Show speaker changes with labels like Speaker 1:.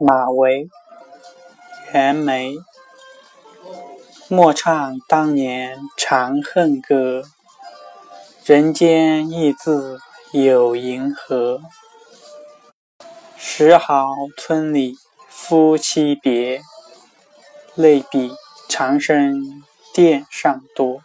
Speaker 1: 马嵬，袁枚。莫唱当年长恨歌，人间亦自有银河。石壕村里夫妻别，泪比长生殿上多。